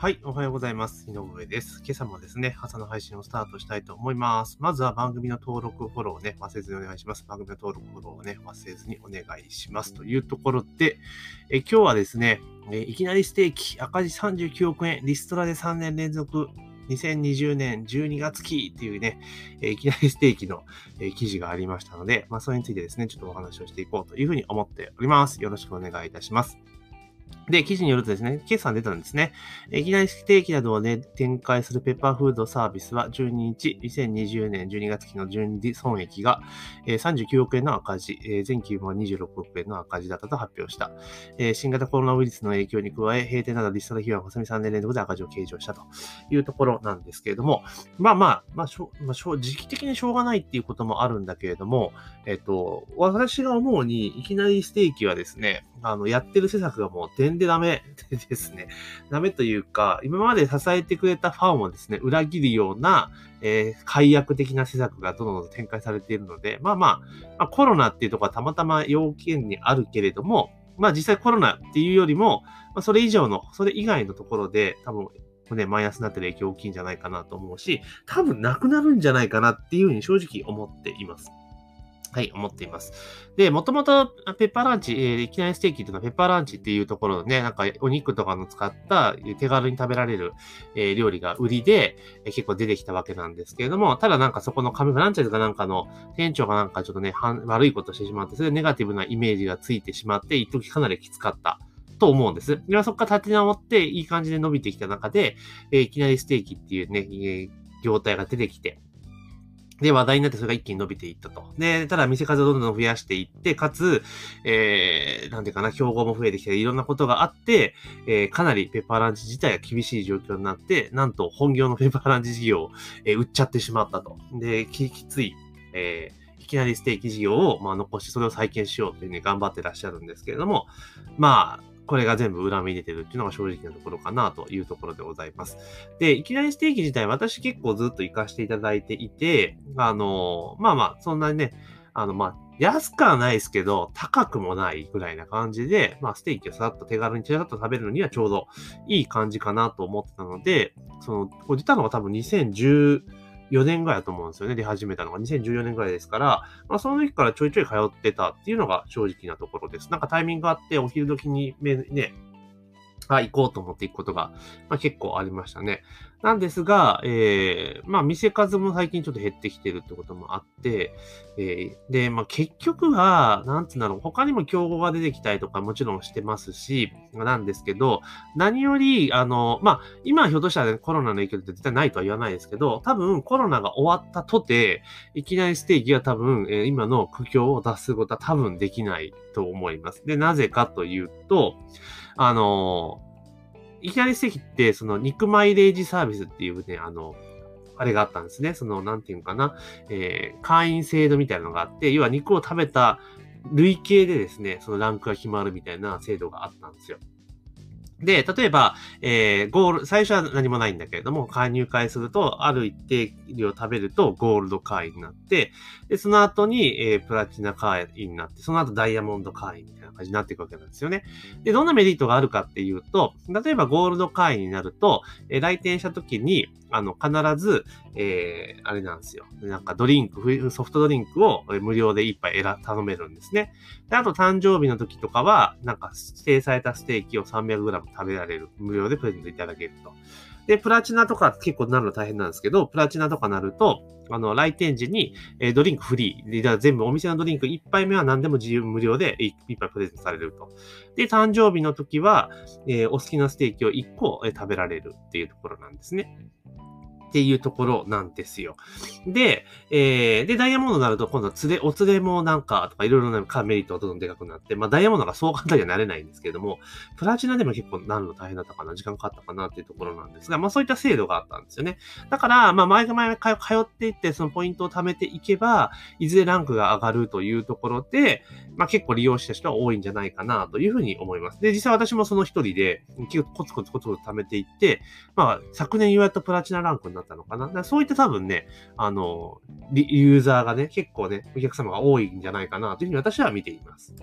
はい、おはようございます。井上です。今朝もですね、朝の配信をスタートしたいと思います。まずは番組の登録、フォローをね、忘れずにお願いします。番組の登録、フォローをね、忘れずにお願いします。というところで、え今日はですね、えいきなりステーキ、赤字39億円、リストラで3年連続、2020年12月期っていうね、えいきなりステーキの、え記事がありましたので、まあ、それについてですね、ちょっとお話をしていこうというふうに思っております。よろしくお願いいたします。で、記事によるとですね、決算出たんですね。いきなりステーキなどをね、展開するペッパーフードサービスは12日、2020年12月期の純利損益が39億円の赤字、前期も26億円の赤字だったと発表した。新型コロナウイルスの影響に加え、閉店などリストの費用は細見3年連続で赤字を計上したというところなんですけれども、まあまあ、まあ、まあ、時期的にしょうがないっていうこともあるんだけれども、えっと、私が思うに、いきなりステーキはですね、あの、やってる施策がもう点でダメですね。ダメというか、今まで支えてくれたファンをですね、裏切るような、えー、解約的な施策がどんどん展開されているので、まあまあ、まあ、コロナっていうところはたまたま要件にあるけれども、まあ実際コロナっていうよりも、まあ、それ以上の、それ以外のところで、多分、ね、マイナスになってる影響大きいんじゃないかなと思うし、多分なくなるんじゃないかなっていうふうに正直思っています。はい、思っています。で、もともとペッパーランチ、えー、いきなりステーキというのはペッパーランチっていうところでね、なんかお肉とかの使った手軽に食べられる、えー、料理が売りで、えー、結構出てきたわけなんですけれども、ただなんかそこのカメランチャーズかなんかの店長がなんかちょっとね、悪いことしてしまって、それでネガティブなイメージがついてしまって、一時かなりきつかった。と思うんです。でそこから立て直って、いい感じで伸びてきた中で、えー、いきなりステーキっていうね、え、業態が出てきて、で、話題になってそれが一気に伸びていったと。で、ただ店数をどんどん増やしていって、かつ、えー、なんていうかな、競合も増えてきて、いろんなことがあって、えー、かなりペッパーランチ自体が厳しい状況になって、なんと本業のペッパーランチ事業を、えー、売っちゃってしまったと。で、きつい、えー、いきなりステーキ事業を、まあ、残してそれを再建しようというね、頑張ってらっしゃるんですけれども、まあ、これが全部裏目に出てるっていうのが正直なところかなというところでございます。で、いきなりステーキ自体私結構ずっと活かしていただいていて、あの、まあまあ、そんなにね、あの、まあ、安くはないですけど、高くもないぐらいな感じで、まあ、ステーキをさっと手軽にちらっと食べるのにはちょうどいい感じかなと思ってたので、その、これ出たのが多分2010、4年ぐらいだと思うんですよね。出始めたのが2014年ぐらいですから、まあ、その時からちょいちょい通ってたっていうのが正直なところです。なんかタイミングがあって、お昼時にね、あ、行こうと思って行くことが、まあ、結構ありましたね。なんですが、えー、まあ、店数も最近ちょっと減ってきてるってこともあって、えー、で、まあ、結局は、なんつうんだろう、他にも競合が出てきたりとかもちろんしてますし、なんですけど、何より、あの、まあ、今ひょっとしたら、ね、コロナの影響って絶対ないとは言わないですけど、多分コロナが終わったとて、いきなりステーキは多分、えー、今の苦境を脱することは多分できないと思います。で、なぜかというと、あの、いきなりステーキって、その肉マイレージサービスっていうね、あの、あれがあったんですね。その、なんていうかな、えー、会員制度みたいなのがあって、要は肉を食べた累計でですね、そのランクが決まるみたいな制度があったんですよ。で、例えば、えー、ゴール、最初は何もないんだけれども、加入会すると、ある一定量食べるとゴールド会員になって、で、その後に、えー、プラチナ会員になって、その後ダイヤモンド会員みたいな感じになっていくわけなんですよね。で、どんなメリットがあるかっていうと、例えばゴールド会員になると、えー、来店した時に、あの、必ず、えー、あれなんですよ。なんかドリンク、ソフトドリンクを無料で一杯頼めるんですね。で、あと誕生日の時とかは、なんか指定されたステーキを 300g 食べられる。無料でプレゼントいただけると。で、プラチナとか結構なるの大変なんですけど、プラチナとかなると、あの、来店時に、え、ドリンクフリー。で、全部お店のドリンク1杯目は何でも自由無料で 1, 1杯プレゼントされると。で、誕生日の時は、えー、お好きなステーキを1個、え、食べられるっていうところなんですね。っていうところなんですよ。で、えー、で、ダイヤモンドになると、今度は連れ、お連れもなんか、とかいろいろなメリットがどんどんでかくなって、まあ、ダイヤモンドがそう簡単にはなれないんですけれども、プラチナでも結構なるの大変だったかな、時間かかったかなっていうところなんですが、まあ、そういった制度があったんですよね。だから、まあ、前々通っていって、そのポイントを貯めていけば、いずれランクが上がるというところで、まあ、結構利用した人は多いんじゃないかな、というふうに思います。で、実際私もその一人で、コツコツコツコツ貯めていって、まあ、昨年言われたプラチナランクになったのかな。だそうそういった多分ね、あの、ユーザーがね、結構ね、お客様が多いんじゃないかなというふうに私は見ています。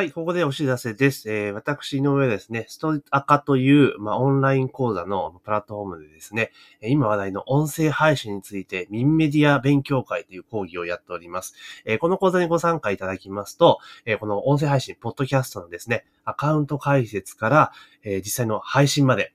はい、ここでお知らせです。えー、私、井上ですね、ストアカという、まあ、オンライン講座のプラットフォームでですね、今話題の音声配信について、ミンメディア勉強会という講義をやっております。えーこの講座にご参加いただきますと、えーこの音声配信、ポッドキャストのですね、アカウント解説から、えー実際の配信まで、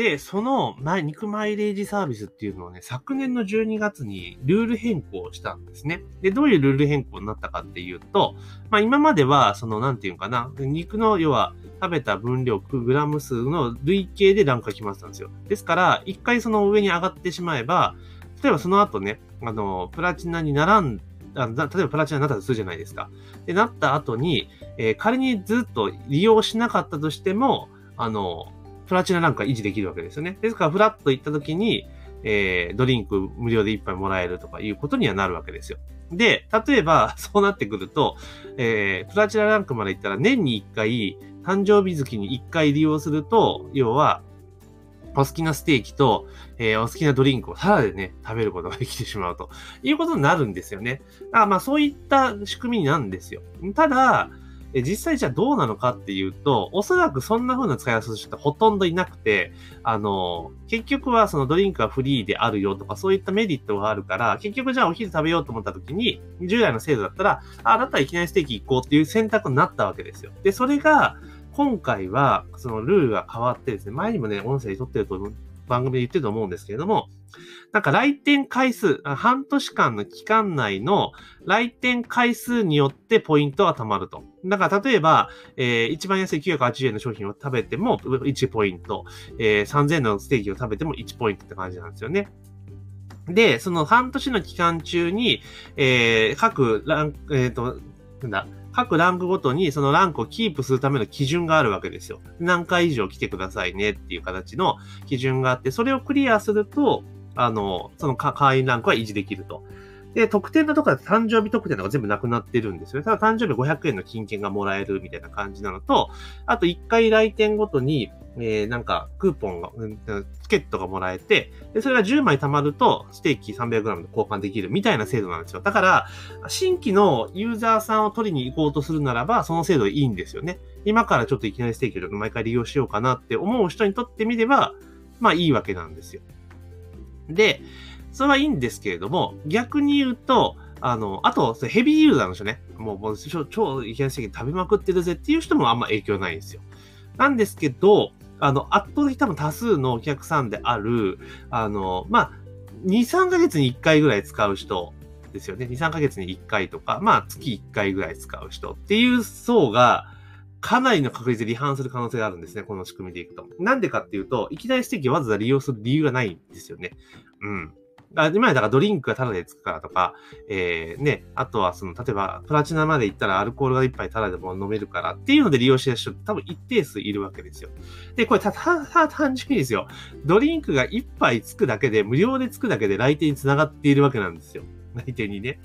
で、その、ま、肉マイレージサービスっていうのをね、昨年の12月にルール変更したんですね。で、どういうルール変更になったかっていうと、まあ今までは、その、なんていうかな、肉の、要は、食べた分量、グラム数の累計でランクが決まってたんですよ。ですから、一回その上に上がってしまえば、例えばその後ね、あの、プラチナに並んあ例えばプラチナになったとするじゃないですか。で、なった後に、えー仮にずっと利用しなかったとしても、あの、プラチナランクは維持できるわけですよね。ですから、フラッと行った時に、えードリンク無料で一杯もらえるとかいうことにはなるわけですよ。で、例えば、そうなってくると、えープラチナランクまで行ったら年に一回、誕生日月に一回利用すると、要は、お好きなステーキと、えーお好きなドリンクをタダでね、食べることができてしまうということになるんですよね。だからまあそういった仕組みなんですよ。ただ、え実際じゃあどうなのかっていうと、おそらくそんな風な使い方する人ってほとんどいなくて、あの、結局はそのドリンクはフリーであるよとかそういったメリットがあるから、結局じゃあお昼食べようと思った時に、従来の制度だったら、あ、だったらいきなりステーキ行こうっていう選択になったわけですよ。で、それが、今回は、そのルールが変わってですね、前にもね、音声撮ってると思、番組で言ってると思うんですけれども、なんか来店回数、半年間の期間内の来店回数によってポイントが貯まると。だから例えば、えー一番安い980円の商品を食べても1ポイント、えー3000円のステーキを食べても1ポイントって感じなんですよね。で、その半年の期間中に、えー各ラン、えっ、と、なんだ、各ランクごとにそのランクをキープするための基準があるわけですよ。何回以上来てくださいねっていう形の基準があって、それをクリアすると、あの、その会員ランクは維持できると。で、特典のところで誕生日特典とか全部なくなってるんですよね。ただ誕生日500円の金券がもらえるみたいな感じなのと、あと1回来店ごとに、えー、なんか、クーポンが、うんチケットがもらえて、で、それが10枚貯まると、ステーキ 300g で交換できるみたいな制度なんですよ。だから、新規のユーザーさんを取りに行こうとするならば、その制度いいんですよね。今からちょっといきなりステーキを毎回利用しようかなって思う人にとってみれば、まあいいわけなんですよ。で、それはいいんですけれども、逆に言うと、あの、あと、ヘビーユーザーの人ね、もう、もう超、超いきなりステーキ食べまくってるぜっていう人もあんま影響ないんですよ。なんですけど、あの、圧倒的多分多数のお客さんである、あの、まあ、2、3ヶ月に1回ぐらい使う人ですよね。2、3ヶ月に1回とか、まあ、月1回ぐらい使う人っていう層が、かなりの確率で離反する可能性があるんですね。この仕組みでいくと。なんでかっていうと、いきなりステーキをわざわざ利用する理由がないんですよね。うん。あ今やだからドリンクがタダでつくからとか、えー、ね、あとはその、例えばプラチナまで行ったらアルコールが一杯タダでも飲めるからっていうので利用してる人多分一定数いるわけですよ。で、これた、た、た、単純にですよ。ドリンクが一杯つくだけで、無料でつくだけで来店につながっているわけなんですよ。来店にね。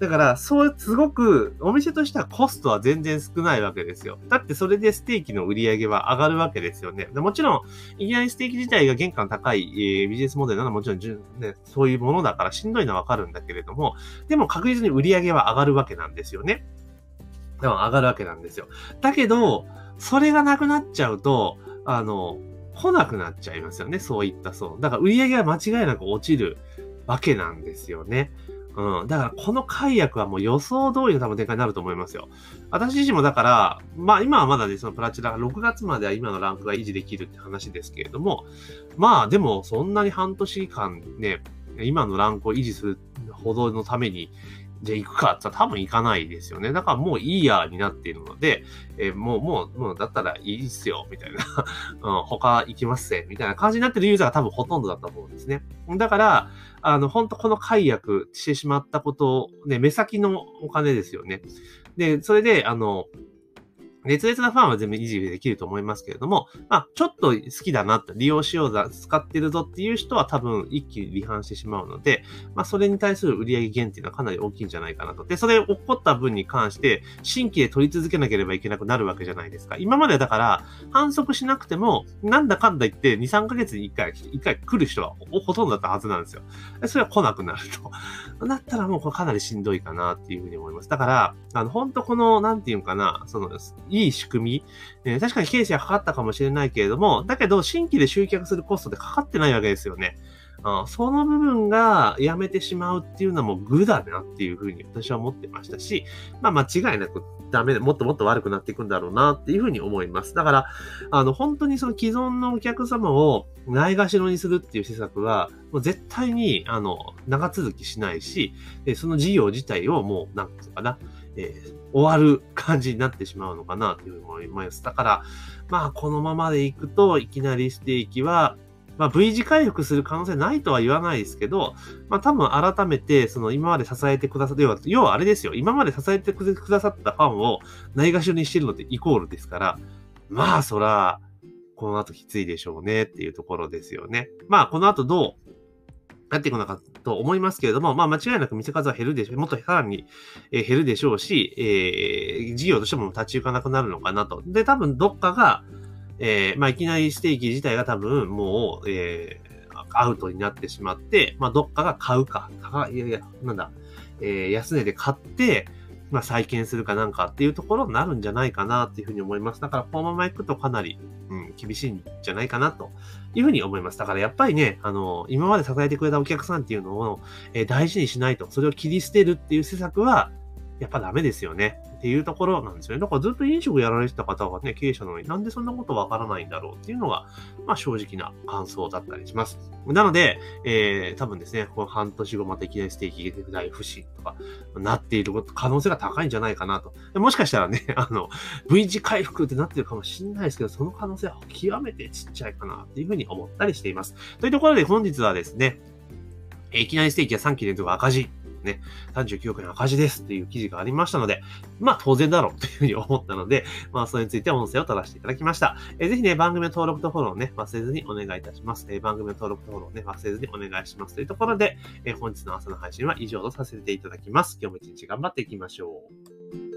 だから、そう、すごく、お店としてはコストは全然少ないわけですよ。だってそれでステーキの売り上げは上がるわけですよね。もちろん、いきなりステーキ自体が原価の高い、えービジネスモデルなのはもちろん、ね、そういうものだからしんどいのはわかるんだけれども、でも確実に売り上げは上がるわけなんですよね。でも上がるわけなんですよ。だけど、それがなくなっちゃうと、あの、来なくなっちゃいますよね。そういったそう。だから売り上げは間違いなく落ちるわけなんですよね。うん。だからこの解約はもう予想通りの多分展開になると思いますよ。私自身もだから、まあ今はまだね、そのプラチナが6月までは今のランクが維持できるって話ですけれども、まあでもそんなに半年間ね、今のランクを維持するほどのために、じゃあ行くかって言ったら多分行かないですよね。だからもういいやになっているので、えーもう、もう、もうだったらいいっすよ、みたいな。うん、他行きますぜ、みたいな感じになってるユーザーが多分ほとんどだと思うんですね。だから、あの、本当この解約してしまったことを、ね、目先のお金ですよね。で、それで、あの、熱烈なファンは全部維持できると思いますけれども、まあ、ちょっと好きだな、利用しようだ、使ってるぞっていう人は多分一気に離反してしまうので、まあ、それに対する売上減っていうのはかなり大きいんじゃないかなと。で、それ起こった分に関して、新規で取り続けなければいけなくなるわけじゃないですか。今までだから、反則しなくても、なんだかんだ言って、2、3ヶ月に1回、1回来る人はほとんどだったはずなんですよ。それは来なくなると。だったらもうこれかなりしんどいかなっていうふうに思います。だから、あの、本当この、なんていうかな、その、いい仕組み、えー、確かに経費はかかったかもしれないけれども、だけど新規で集客するコストでかかってないわけですよね。あその部分がやめてしまうっていうのはもう愚だなっていうふうに私は思ってましたし、まあ間違いなくダメで、もっともっと悪くなっていくんだろうなっていうふうに思います。だから、あの本当にその既存のお客様をないがしろにするっていう施策は、もう絶対にあの長続きしないし、その事業自体をもう、なんていうかな、えー、終わる感じになってしまうのかなというふうに思います。だから、まあ、このままでいくと、いきなりステーキは、まあ、V 字回復する可能性ないとは言わないですけど、まあ、多分改めて、その今まで支えてくださって、要はあれですよ。今まで支えてくださったファンをないがしろにしてるのってイコールですから、まあ、そら、この後きついでしょうねっていうところですよね。まあ、この後どうなっていくのかと思いますけれども、まあ間違いなく店数は減るでしょう。もっとさらに、減るでしょうし、えー、事業としても立ち行かなくなるのかなと。で、多分どっかが、えー、まあいきなりステーキ自体が多分もう、えー、アウトになってしまって、まあどっかが買うか、いやいや、なんだ、えー、安値で買って、まあ、再建するかなんかっていうところになるんじゃないかなっていうふうに思います。だから、このまま行くとかなり、うん、厳しいんじゃないかなというふうに思います。だから、やっぱりね、あの、今まで支えてくれたお客さんっていうのを、えー、大事にしないと、それを切り捨てるっていう施策は、やっぱダメですよね。っていうところなんですよね。だからずっと飲食やられてた方はね、経営者なのになんでそんなことわからないんだろうっていうのが、まあ正直な感想だったりします。なので、えー、多分ですね、この半年後またいきなりステーキ大不振とかなっていること可能性が高いんじゃないかなと。もしかしたらね、あの、V 字回復ってなってるかもしれないですけど、その可能性は極めてちっちゃいかなっていうふうに思ったりしています。というところで本日はですね、いきなりステーキは3期連続赤字ね、39億円赤字ですっていう記事がありましたので、まあ当然だろう というふうに思ったので、まあそれについて音声を取らせていただきました。えー、ぜひね、番組の登録とフォローをね、忘れずにお願いいたします。えー、番組の登録とフォローをね、忘れずにお願いしますというところで、えー、本日の朝の配信は以上とさせていただきます。今日も一日頑張っていきましょう。